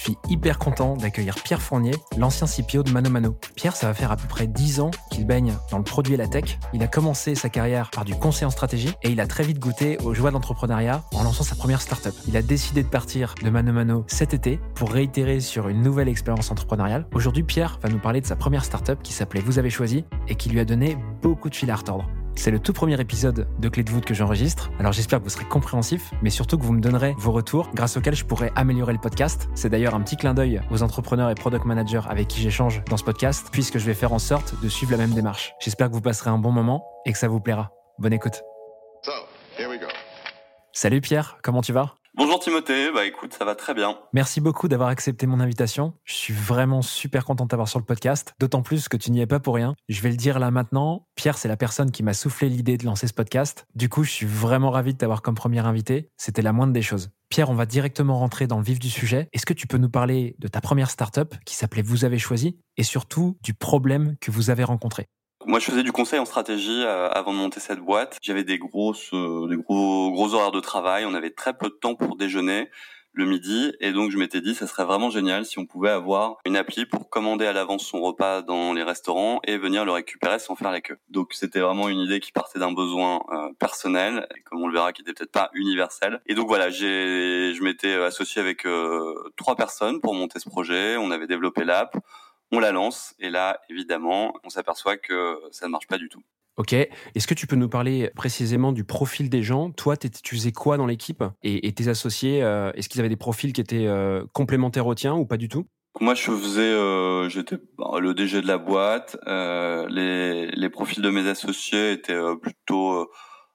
je suis hyper content d'accueillir Pierre Fournier, l'ancien CPO de Mano. Pierre, ça va faire à peu près 10 ans qu'il baigne dans le produit et la tech. Il a commencé sa carrière par du conseil en stratégie et il a très vite goûté aux joies d'entrepreneuriat en lançant sa première startup. Il a décidé de partir de Mano cet été pour réitérer sur une nouvelle expérience entrepreneuriale. Aujourd'hui, Pierre va nous parler de sa première startup qui s'appelait Vous avez choisi et qui lui a donné beaucoup de fil à retordre. C'est le tout premier épisode de Clé de voûte que j'enregistre, alors j'espère que vous serez compréhensif, mais surtout que vous me donnerez vos retours grâce auxquels je pourrai améliorer le podcast. C'est d'ailleurs un petit clin d'œil aux entrepreneurs et product managers avec qui j'échange dans ce podcast, puisque je vais faire en sorte de suivre la même démarche. J'espère que vous passerez un bon moment et que ça vous plaira. Bonne écoute. So, here we go. Salut Pierre, comment tu vas? Bonjour Timothée, bah écoute, ça va très bien. Merci beaucoup d'avoir accepté mon invitation. Je suis vraiment super content de t'avoir sur le podcast, d'autant plus que tu n'y es pas pour rien. Je vais le dire là maintenant, Pierre, c'est la personne qui m'a soufflé l'idée de lancer ce podcast. Du coup, je suis vraiment ravi de t'avoir comme premier invité. C'était la moindre des choses. Pierre, on va directement rentrer dans le vif du sujet. Est-ce que tu peux nous parler de ta première startup qui s'appelait Vous avez choisi et surtout du problème que vous avez rencontré? Moi, je faisais du conseil en stratégie euh, avant de monter cette boîte. J'avais des grosses, euh, des gros, gros horaires de travail. On avait très peu de temps pour déjeuner le midi, et donc je m'étais dit, ça serait vraiment génial si on pouvait avoir une appli pour commander à l'avance son repas dans les restaurants et venir le récupérer sans faire la queue. Donc c'était vraiment une idée qui partait d'un besoin euh, personnel, comme on le verra, qui était peut-être pas universel. Et donc voilà, j'ai, je m'étais associé avec euh, trois personnes pour monter ce projet. On avait développé l'app. On la lance et là, évidemment, on s'aperçoit que ça ne marche pas du tout. Ok. Est-ce que tu peux nous parler précisément du profil des gens? Toi, t'étais- tu faisais quoi dans l'équipe? Et, et tes associés, euh, est-ce qu'ils avaient des profils qui étaient euh, complémentaires aux tiens ou pas du tout? Moi, je faisais, euh, j'étais bah, le DG de la boîte. les, les profils de mes associés étaient plutôt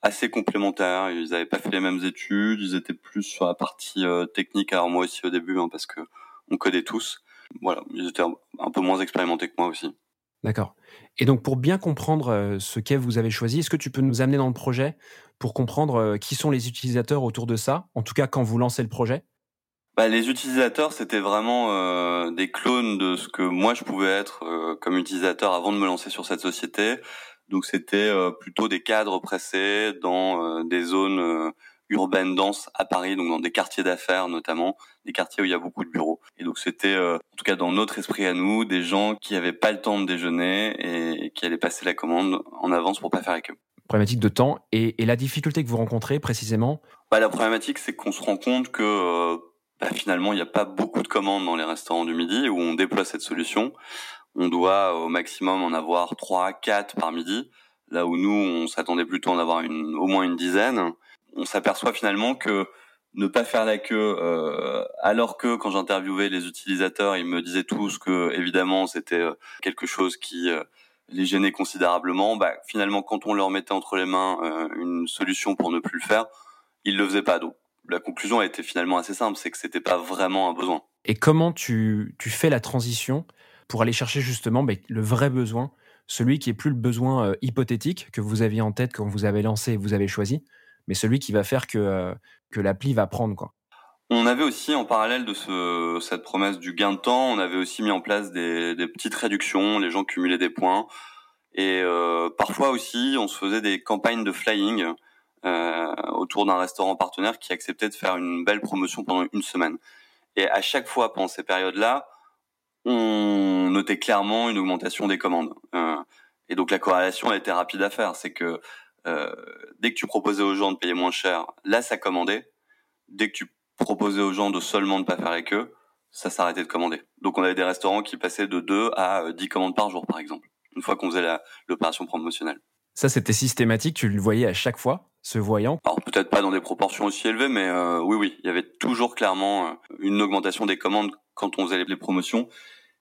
assez complémentaires. Ils n'avaient pas fait les mêmes études. Ils étaient plus sur la partie technique. Alors moi aussi au début, hein, parce que on codait tous. Voilà, ils étaient un, peu moins expérimentés que moi aussi. D'accord. Et donc, pour bien comprendre euh, ce qu'est vous avez choisi, est-ce que tu peux nous amener dans le projet pour comprendre euh, qui sont les utilisateurs autour de ça En tout cas, quand vous lancez le projet? Bah, les utilisateurs, c'était vraiment euh, des clones de ce que moi je pouvais être euh, comme utilisateur avant de me lancer sur cette société. Donc c'était euh, plutôt des cadres pressés dans des zones euh, urbaines denses à Paris, donc dans des quartiers d'affaires notamment, des quartiers où il y a beaucoup de bureaux. Et donc c'était, euh, en tout cas dans notre esprit à nous, des gens qui avaient pas le temps de déjeuner et qui allaient passer la commande en avance pour pas faire la queue. Problématique de temps et, et la difficulté que vous rencontrez précisément Bah, la problématique, c'est qu'on se rend compte que euh, bah, finalement, il n'y a pas beaucoup de commandes dans les restaurants du midi où on déploie cette solution. On doit au maximum en avoir 3, 4 par midi, là où nous, on s'attendait plutôt à en avoir une, au moins une dizaine. On s'aperçoit finalement que ne pas faire la queue, euh, alors que quand j'interviewais les utilisateurs, ils me disaient tous que évidemment c'était euh, quelque chose qui euh, les gênait considérablement. Bah, finalement, quand on leur mettait entre les mains une solution pour ne plus le faire, ils le faisaient pas. Donc la conclusion a été finalement assez simple, c'est que c'était pas vraiment un besoin. Et comment tu, fais la transition pour aller chercher justement ben, le vrai besoin, celui qui est plus le besoin hypothétique que vous aviez en tête quand vous avez lancé et vous avez choisi, mais celui qui va faire que, euh, que l'appli va prendre. Quoi. On avait aussi en parallèle de ce, cette promesse du gain de temps, on avait aussi mis en place des, des petites réductions, les gens cumulaient des points. Et euh, parfois aussi, on se faisait des campagnes de flying euh, autour d'un restaurant partenaire qui acceptait de faire une belle promotion pendant une semaine. Et à chaque fois pendant ces périodes-là, on notait clairement une augmentation des commandes. Euh, et donc la corrélation a été rapide à faire. C'est que euh, dès que tu proposais aux gens de payer moins cher, là ça commandait. Dès que tu proposais aux gens de seulement ne pas faire la queue, ça s'arrêtait de commander. Donc on avait des restaurants qui passaient de 2 à euh, 10 commandes par jour par exemple, une fois qu'on faisait l'opération promotionnelle. Ça, c'était systématique, tu le voyais à chaque fois, ce voyant? Alors peut-être pas dans des proportions aussi élevées, mais euh, oui, oui, il y avait toujours clairement euh, une augmentation des commandes quand on faisait les promotions.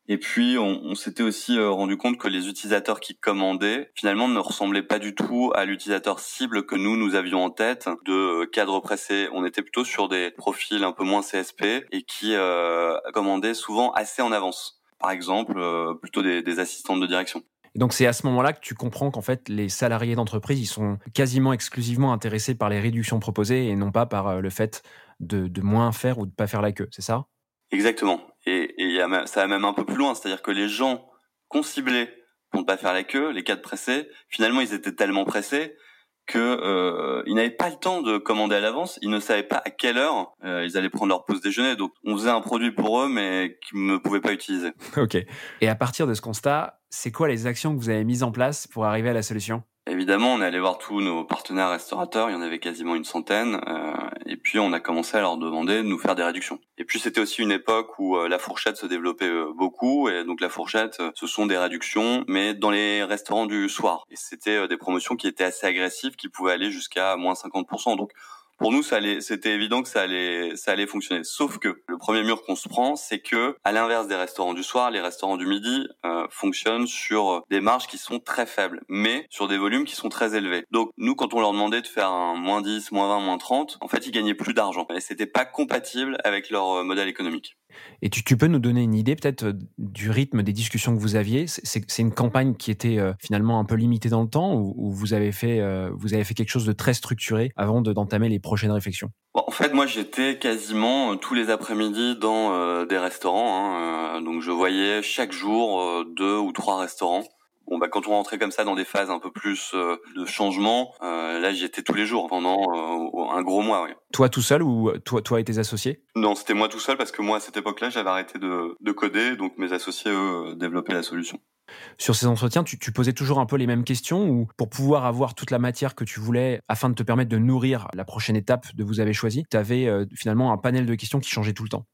Et puis on, on s'était aussi euh, rendu compte que les utilisateurs qui commandaient finalement ne ressemblaient pas du tout à l'utilisateur cible que nous nous avions en tête de euh, cadres pressés. On était plutôt sur des profils un peu moins CSP et qui euh, commandaient souvent assez en avance. Par exemple, euh, plutôt des, des assistantes de direction. Et donc c'est à ce moment-là que tu comprends qu'en fait les salariés d'entreprise ils sont quasiment exclusivement intéressés par les réductions proposées et non pas par le fait de, de moins faire ou de pas faire la queue, c'est ça? Exactement. Et, et y a, ça va même un peu plus loin, c'est-à-dire que les gens qu'on ciblait pour ne pas faire la queue, les cas de pressés, finalement ils étaient tellement pressés que euh, ils n'avaient pas le temps de commander à l'avance, ils ne savaient pas à quelle heure euh, ils allaient prendre leur pause déjeuner. Donc on faisait un produit pour eux mais qu'ils ne pouvaient pas utiliser. Ok. Et à partir de ce constat, c'est quoi les actions que vous avez mises en place pour arriver à la solution? Évidemment, on est allé voir tous nos partenaires restaurateurs, il y en avait quasiment une centaine, euh, et puis on a commencé à leur demander de nous faire des réductions. Et puis c'était aussi une époque où euh, la fourchette se développait euh, beaucoup, et donc la fourchette, euh, ce sont des réductions, mais dans les restaurants du soir. Et c'était des promotions qui étaient assez agressives, qui pouvaient aller jusqu'à moins 50%. Donc pour nous, c'était évident que ça allait, ça allait fonctionner. Sauf que le premier mur qu'on se prend, c'est que, à l'inverse des restaurants du soir, les restaurants du midi euh, fonctionnent sur des marges qui sont très faibles, mais sur des volumes qui sont très élevés. Donc nous, quand on leur demandait de faire un moins 10, moins 20, moins 30, en fait, ils gagnaient plus d'argent. Et c'était pas compatible avec leur euh, modèle économique. Et tu, peux nous donner une idée peut-être euh, du rythme des discussions que vous aviez? C'est une campagne qui était euh, finalement un peu limitée dans le temps ou, ou vous avez fait euh, vous avez fait quelque chose de très structuré avant d'entamer les prochaines réflexions? En fait, moi j'étais quasiment tous les après-midi dans des restaurants, hein, donc je voyais chaque jour deux ou trois restaurants. Bon bah quand on rentrait comme ça dans des phases un peu plus euh, de changement, euh, là j'y étais tous les jours pendant euh, un gros mois. Oui. Toi tout seul ou toi toi et tes associés? Non, c'était moi tout seul parce que moi à cette époque-là j'avais arrêté de, de, coder, donc mes associés eux développaient la solution. Sur ces entretiens, tu, tu, posais toujours un peu les mêmes questions ou pour pouvoir avoir toute la matière que tu voulais afin de te permettre de nourrir la prochaine étape de vous avez choisi, tu avais finalement un panel de questions qui changeait tout le temps?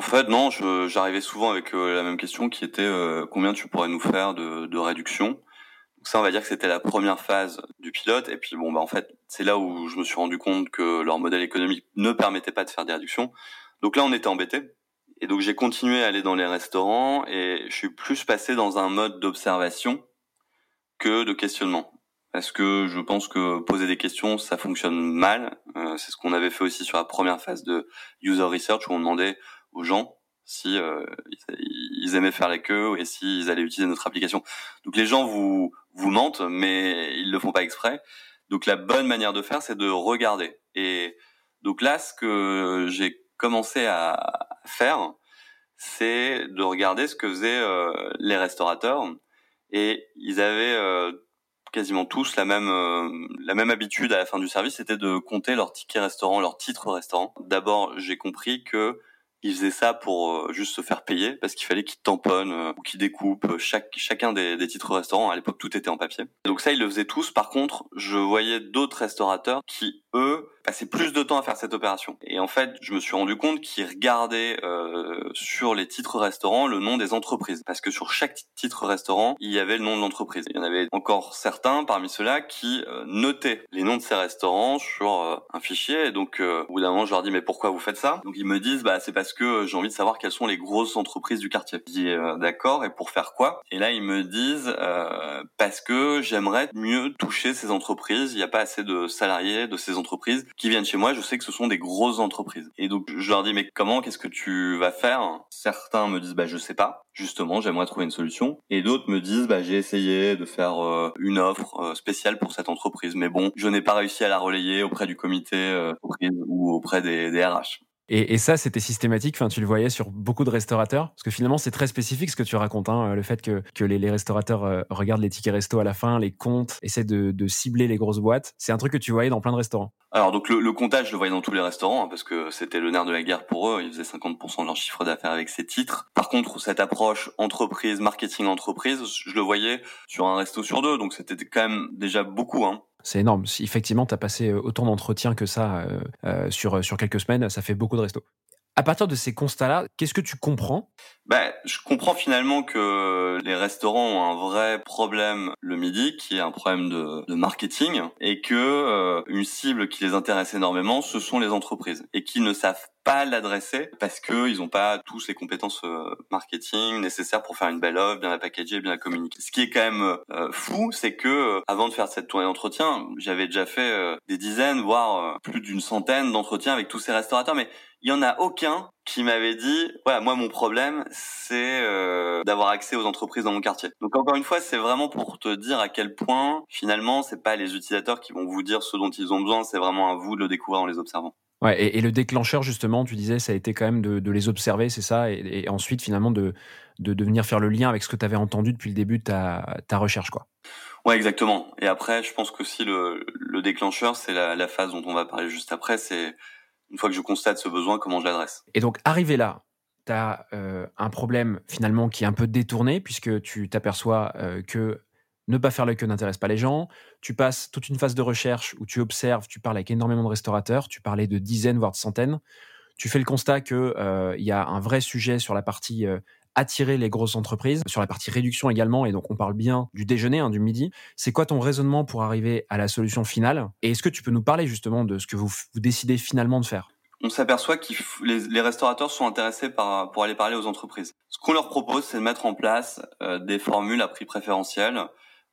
En fait, non, j'arrivais souvent avec euh, la même question qui était euh, combien tu pourrais nous faire de, de réduction? Donc ça, on va dire que c'était la première phase du pilote. Et puis bon, bah en fait, c'est là où je me suis rendu compte que leur modèle économique ne permettait pas de faire des réductions. Donc là, on était embêté. Et donc j'ai continué à aller dans les restaurants et je suis plus passé dans un mode d'observation que de questionnement. Parce que je pense que poser des questions, ça fonctionne mal. Euh, c'est ce qu'on avait fait aussi sur la première phase de user research où on demandait aux gens si euh, ils aimaient faire la queue et s'ils allaient utiliser notre application. Donc les gens vous vous mentent, mais ils le font pas exprès. Donc la bonne manière de faire, c'est de regarder. Et donc là, ce que j'ai commencé à faire, c'est de regarder ce que faisaient euh, les restaurateurs. Et ils avaient euh, quasiment tous la même euh, la même habitude à la fin du service, c'était de compter leurs tickets restaurant, leurs titres restaurant. D'abord, j'ai compris que ils faisaient ça pour euh, juste se faire payer parce qu'il fallait qu'ils tamponnent euh, ou qu'ils découpent chaque chacun des, des titres restaurants. À l'époque, tout était en papier. Donc ça, ils le faisaient tous. Par contre, je voyais d'autres restaurateurs qui eux passaient plus de temps à faire cette opération. Et en fait, je me suis rendu compte qu'ils regardaient euh, sur les titres restaurants le nom des entreprises parce que sur chaque titre restaurant, il y avait le nom de l'entreprise. Il y en avait encore certains parmi ceux-là qui euh, notaient les noms de ces restaurants sur euh, un fichier. Et donc, euh, au bout d'un moment, je leur dis mais pourquoi vous faites ça? Donc ils me disent bah c'est parce que j'ai envie de savoir quelles sont les grosses entreprises du quartier. Je dis euh, d'accord. Et pour faire quoi? Et là ils me disent euh, parce que j'aimerais mieux toucher ces entreprises. Il n'y a pas assez de salariés de ces entreprises qui viennent chez moi, je sais que ce sont des grosses entreprises. Et donc je leur dis mais comment, qu'est-ce que tu vas faire? Certains me disent bah je sais pas. Justement, j'aimerais trouver une solution. Et d'autres me disent bah j'ai essayé de faire euh, une offre euh, spéciale pour cette entreprise, mais bon, je n'ai pas réussi à la relayer auprès du comité euh, ou auprès des RH. Et, et, ça, c'était systématique. Enfin, tu le voyais sur beaucoup de restaurateurs, parce que finalement, c'est très spécifique ce que tu racontes. Hein, le fait que, que les, les, restaurateurs euh, regardent les tickets resto à la fin, les comptent, essaient de, de cibler les grosses boîtes. C'est un truc que tu voyais dans plein de restaurants. Alors donc le, le comptage, je le voyais dans tous les restaurants, hein, parce que c'était le nerf de la guerre pour eux. Ils faisaient 50% de leur chiffre d'affaires avec ces titres. Par contre, cette approche entreprise, marketing entreprise, je le voyais sur un resto sur deux. Donc c'était quand même déjà beaucoup. Hein. C'est énorme. Effectivement, tu as passé autant d'entretiens que ça euh, euh, sur, sur quelques semaines, ça fait beaucoup de restos. À partir de ces constats-là, qu'est-ce que tu comprends? Ben, Je comprends finalement que les restaurants ont un vrai problème le midi, qui est un problème de, marketing, et que euh, une cible qui les intéresse énormément, ce sont les entreprises, et qui ne savent pas l'adresser parce que ils ont pas tous les compétences euh, marketing nécessaires pour faire une belle offre, bien la packager, bien la communiquer. Ce qui est quand même euh, fou, c'est que euh, avant de faire cette tournée d'entretien, j'avais déjà fait des dizaines, voire plus d'une centaine d'entretiens avec tous ces restaurateurs, mais il y en a aucun qui m'avait dit voilà moi mon problème c'est d'avoir accès aux entreprises dans mon quartier. Donc encore une fois c'est vraiment pour te dire à quel point finalement c'est pas les utilisateurs qui vont vous dire ce dont ils ont besoin, c'est vraiment à vous de le découvrir en les observant. Ouais, et, le déclencheur, justement, tu disais, ça a été quand même de, les observer, c'est ça, et, ensuite, finalement, de, de, venir faire le lien avec ce que tu avais entendu depuis le début de ta, ta recherche, quoi. Ouais, exactement. Et après, je pense qu'aussi le, le déclencheur, c'est la, la phase dont on va parler juste après, c'est une fois que je constate ce besoin, comment je l'adresse. Et donc, arrivé là, tu as euh, un problème finalement qui est un peu détourné, puisque tu t'aperçois euh, que ne pas faire le queue n'intéresse pas les gens. Tu passes toute une phase de recherche où tu observes, tu parles avec énormément de restaurateurs, tu parlais de dizaines, voire de centaines. Tu fais le constat qu'il euh, y a un vrai sujet sur la partie euh, attirer les grosses entreprises, sur la partie réduction également, et donc on parle bien du déjeuner, hein, du midi. C'est quoi ton raisonnement pour arriver à la solution finale? Et est-ce que tu peux nous parler justement de ce que vous, décidez finalement de faire? On s'aperçoit que les, restaurateurs sont intéressés pour aller parler aux entreprises. Ce qu'on leur propose, c'est de mettre en place euh, des formules à prix préférentiel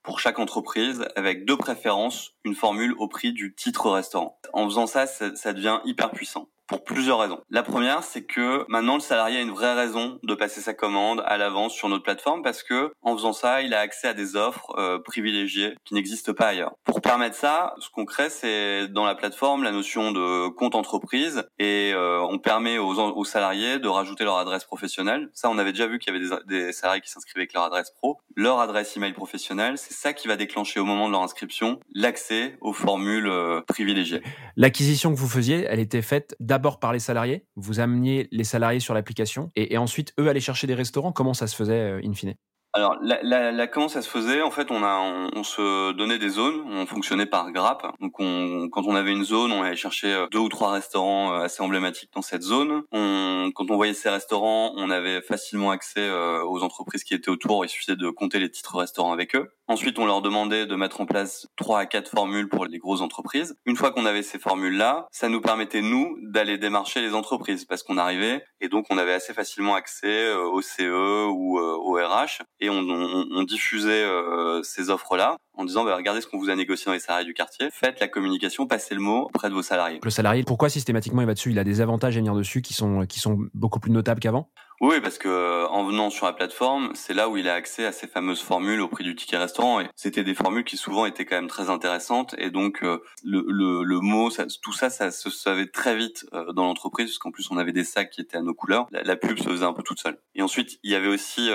pour chaque entreprise avec deux préférences, une formule au prix du titre restaurant. En faisant ça, ça, devient hyper puissant pour plusieurs raisons. La première, c'est que maintenant le salarié a une vraie raison de passer sa commande à l'avance sur notre plateforme parce que en faisant ça, il a accès à des offres euh, privilégiées qui n'existent pas ailleurs. Pour permettre ça, ce qu'on crée, c'est dans la plateforme la notion de compte entreprise et euh, on permet aux, aux, salariés de rajouter leur adresse professionnelle. Ça, on avait déjà vu qu'il y avait des, des salariés qui s'inscrivaient avec leur adresse pro, leur adresse email professionnelle. C'est ça qui va déclencher au moment de leur inscription l'accès aux formules euh, privilégiées. L'acquisition que vous faisiez, elle était faite d'abord par les salariés, vous ameniez les salariés sur l'application et, ensuite eux aller chercher des restaurants. Comment ça se faisait euh, in fine? Alors, la, comment ça se faisait? En fait, on a, on, se donnait des zones. On fonctionnait par grappe. Donc, on, quand on avait une zone, on allait chercher euh, deux ou trois restaurants euh, assez emblématiques dans cette zone. On, quand on voyait ces restaurants, on avait facilement accès aux entreprises qui étaient autour. Il suffisait de compter les titres restaurants avec eux. Ensuite, on leur demandait de mettre en place trois à quatre formules pour les grosses entreprises. Une fois qu'on avait ces formules-là, ça nous permettait, nous, d'aller démarcher les entreprises parce qu'on arrivait et donc on avait assez facilement accès euh, au CE ou euh, au RH on, on, diffusait euh, ces offres-là en disant bah, regardez ce qu'on vous a négocié dans les salariés du quartier, faites la communication, passez le mot auprès de vos salariés. Le salarié, pourquoi systématiquement il va dessus? Il a des avantages à venir dessus qui sont, qui sont beaucoup plus notables qu'avant? Oui, parce que en venant sur la plateforme, c'est là où il a accès à ces fameuses formules au prix du ticket restaurant. Et c'était des formules qui souvent étaient quand même très intéressantes. Et donc euh, le, le, le, mot, ça, tout ça, ça se savait très vite euh, dans l'entreprise, parce qu'en plus on avait des sacs qui étaient à nos couleurs. La, la, pub se faisait un peu toute seule. Et ensuite, il y avait aussi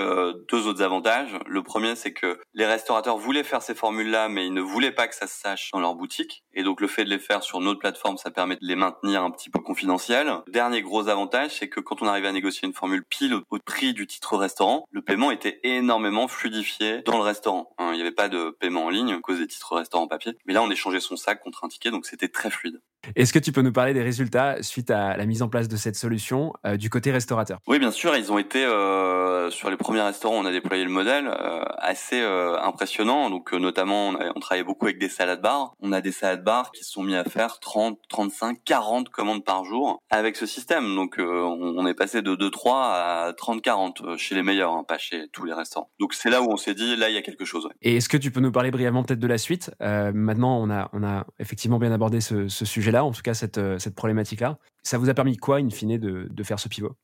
deux autres avantages. Le premier, c'est que les restaurateurs voulaient faire ces formules-là, mais ils ne voulaient pas que ça se sache dans leur boutique. Et donc le fait de les faire sur notre plateforme, ça permet de les maintenir un petit peu confidentiels. Dernier gros avantage, c'est que quand on arrivait à négocier une formule pile au prix du restaurant, le paiement était énormément fluidifié dans le restaurant. Hein, il n'y avait pas de paiement en ligne à cause des titres restaurant papier. Mais là, on échangeait son sac contre un ticket, donc c'était très fluide. Est-ce que tu peux nous parler des résultats suite à la mise en place de cette solution euh, du côté restaurateur? Oui, bien sûr. Ils ont été euh, sur les premiers restaurants, on a déployé le modèle euh, assez euh, impressionnant. Donc notamment, on, on, travaillait beaucoup avec des salades bars. On a des salades bars qui se sont mis à faire 30, 35, 40 commandes par jour avec ce système. Donc on, on, est passé de 2-3 à 30-40 chez les meilleurs, hein, pas chez tous les restaurants. Donc c'est là où on s'est dit, là il y a quelque chose. Ouais. Et est-ce que tu peux nous parler brièvement peut-être de la suite? Maintenant, on a, on a effectivement bien abordé ce, ce sujet là en tout cas cette, euh, cette problématique-là. Ça vous a permis quoi, in fine, de faire ce pivot?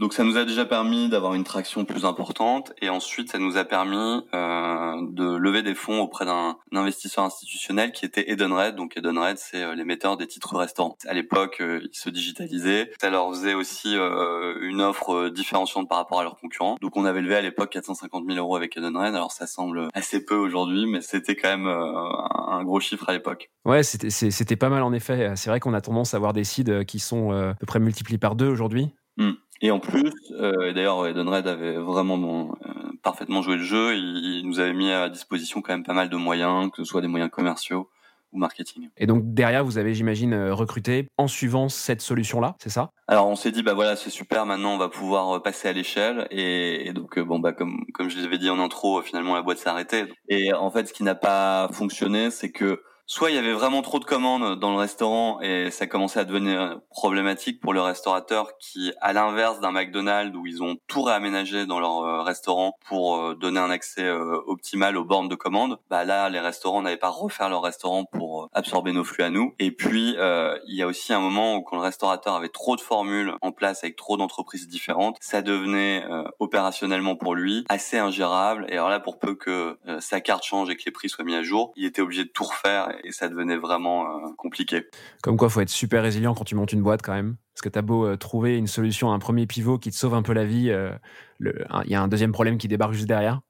Donc ça nous a déjà permis d'avoir une traction plus importante et ensuite ça nous a permis euh, de lever des fonds auprès d'un investisseur institutionnel qui était Edenred. Donc Edenred, c'est euh, l'émetteur des titres restaurants. À l'époque, euh, ils se digitalisaient. Ça leur faisait aussi euh, une offre différenciante par rapport à leurs concurrents. Donc on avait levé à l'époque 450 000 euros avec Edenred. Alors ça semble assez peu aujourd'hui, mais c'était quand même un gros chiffre à l'époque. Ouais, c'était pas mal en effet. C'est vrai qu'on a tendance à avoir des sites qui sont à peu près multipliés par deux aujourd'hui. Hmm. Et en plus, euh, d'ailleurs, Edenred avait vraiment bon, euh, parfaitement joué le jeu. Il, nous avait mis à disposition quand même pas mal de moyens, que ce soit des moyens commerciaux ou marketing. Et donc derrière, vous avez, j'imagine, euh, recruté en suivant cette solution-là, c'est ça? Alors on s'est dit, bah voilà, c'est super. Maintenant, on va pouvoir euh, passer à l'échelle. Et, et, donc, euh, bon, bah comme comme je l'avais dit en intro, finalement, la boîte s'est arrêtée. Et en fait, ce qui n'a pas fonctionné, c'est que soit il y avait vraiment trop de commandes dans le restaurant et ça commençait à devenir problématique pour le restaurateur qui, à l'inverse d'un McDonald's où ils ont tout réaménagé dans leur euh, restaurant pour euh, donner un accès euh, optimal aux bornes de commande, bah là les restaurants n'avaient pas refaire leur restaurant pour absorber nos flux à nous. Et puis il y a aussi un moment où quand le restaurateur avait trop de formules en place avec trop d'entreprises différentes, ça devenait opérationnellement pour lui assez ingérable. Et alors là pour peu que sa carte change et que les prix soient mis à jour, il était obligé de tout refaire et ça devenait vraiment compliqué. Comme quoi, faut être super résilient quand tu montes une boîte quand même. Parce que tu as beau euh, trouver une solution, un premier pivot qui te sauve un peu la vie, euh, il y a un deuxième problème qui débarque juste derrière.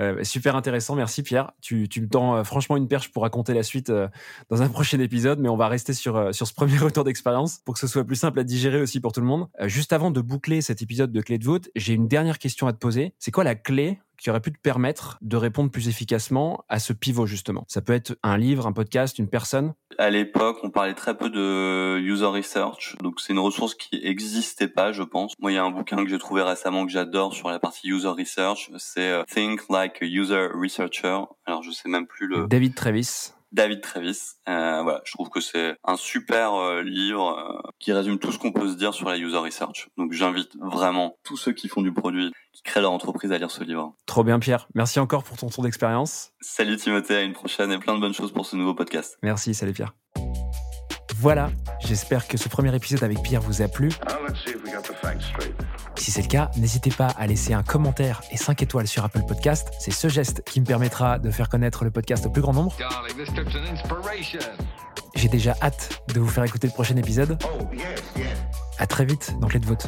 Euh, super intéressant, merci Pierre. Tu, tu me tends franchement une perche pour raconter la suite dans un prochain épisode, mais on va rester sur, sur ce premier retour d'expérience pour que ce soit plus simple à digérer aussi pour tout le monde. juste avant de boucler cet épisode de Clé de voûte, j'ai une dernière question à te poser. C'est quoi la clé qui aurait pu te permettre de répondre plus efficacement à ce pivot justement Ça peut être un livre, un podcast, une personne À l'époque, on parlait très peu de user research, donc c'est une ressource qui n'existait pas, je pense. Moi, il y a un bouquin que j'ai trouvé récemment que j'adore sur la partie user research, c'est euh, Think Like a User Researcher. Alors, je sais même plus le... David Travis. David Travis. Euh, voilà, je trouve que c'est un super euh, livre euh, qui résume tout ce qu'on peut se dire sur la user research. Donc j'invite vraiment tous ceux qui font du produit, qui créent leur entreprise à lire ce livre. Trop bien Pierre, merci encore pour ton tour d'expérience. Salut Timothée, à une prochaine et plein de bonnes choses pour ce nouveau podcast. Merci, salut Pierre. Voilà, j'espère que ce premier épisode avec Pierre vous a plu. Si c'est le cas, n'hésitez pas à laisser un commentaire et 5 étoiles sur Apple Podcast. C'est ce geste qui me permettra de faire connaître le podcast au plus grand nombre. J'ai déjà hâte de vous faire écouter le prochain épisode. Oh, à très vite dans Clé de vote.